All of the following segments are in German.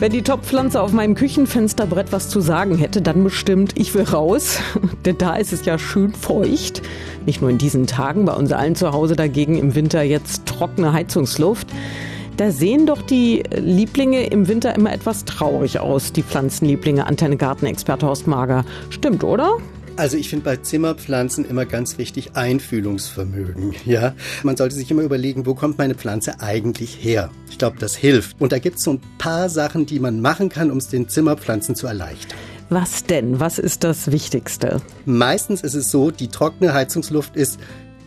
Wenn die Topfpflanze auf meinem Küchenfensterbrett was zu sagen hätte, dann bestimmt, ich will raus. Denn da ist es ja schön feucht. Nicht nur in diesen Tagen, bei uns allen zu Hause dagegen im Winter jetzt trockene Heizungsluft. Da sehen doch die Lieblinge im Winter immer etwas traurig aus, die Pflanzenlieblinge, Antenne Gartenexperte Horst Mager. Stimmt, oder? Also ich finde bei Zimmerpflanzen immer ganz wichtig Einfühlungsvermögen. Ja, man sollte sich immer überlegen, wo kommt meine Pflanze eigentlich her? Ich glaube, das hilft. Und da gibt es so ein paar Sachen, die man machen kann, um es den Zimmerpflanzen zu erleichtern. Was denn? Was ist das Wichtigste? Meistens ist es so, die trockene Heizungsluft ist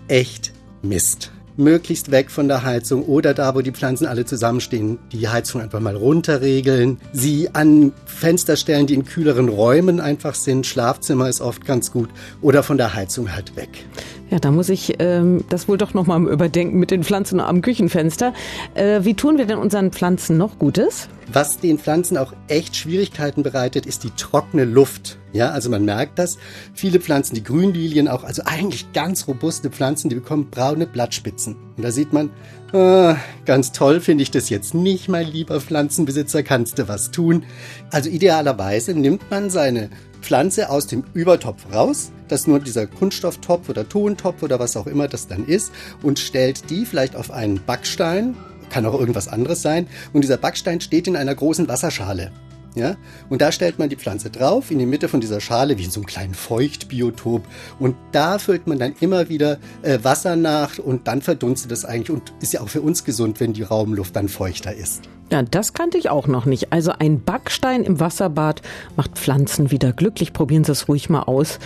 echt Mist möglichst weg von der Heizung oder da, wo die Pflanzen alle zusammenstehen, die Heizung einfach mal runterregeln. Sie an Fenster stellen, die in kühleren Räumen einfach sind. Schlafzimmer ist oft ganz gut oder von der Heizung halt weg. Ja, da muss ich ähm, das wohl doch nochmal überdenken mit den Pflanzen am Küchenfenster. Äh, wie tun wir denn unseren Pflanzen noch Gutes? Was den Pflanzen auch echt Schwierigkeiten bereitet, ist die trockene Luft. Ja, also man merkt das. Viele Pflanzen, die Grünlilien auch, also eigentlich ganz robuste Pflanzen, die bekommen braune Blattspitzen. Und da sieht man, äh, ganz toll finde ich das jetzt nicht, mein lieber Pflanzenbesitzer, kannst du was tun. Also idealerweise nimmt man seine Pflanze aus dem Übertopf raus, das nur dieser Kunststofftopf oder Tontopf oder was auch immer das dann ist, und stellt die vielleicht auf einen Backstein, kann auch irgendwas anderes sein, und dieser Backstein steht in einer großen Wasserschale. Ja? Und da stellt man die Pflanze drauf, in die Mitte von dieser Schale, wie in so einem kleinen Feuchtbiotop. Und da füllt man dann immer wieder äh, Wasser nach und dann verdunstet es eigentlich und ist ja auch für uns gesund, wenn die Raumluft dann feuchter ist. Ja, das kannte ich auch noch nicht. Also ein Backstein im Wasserbad macht Pflanzen wieder glücklich. Probieren Sie es ruhig mal aus.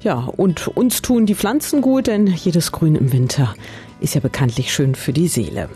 Ja, und uns tun die Pflanzen gut, denn jedes Grün im Winter ist ja bekanntlich schön für die Seele.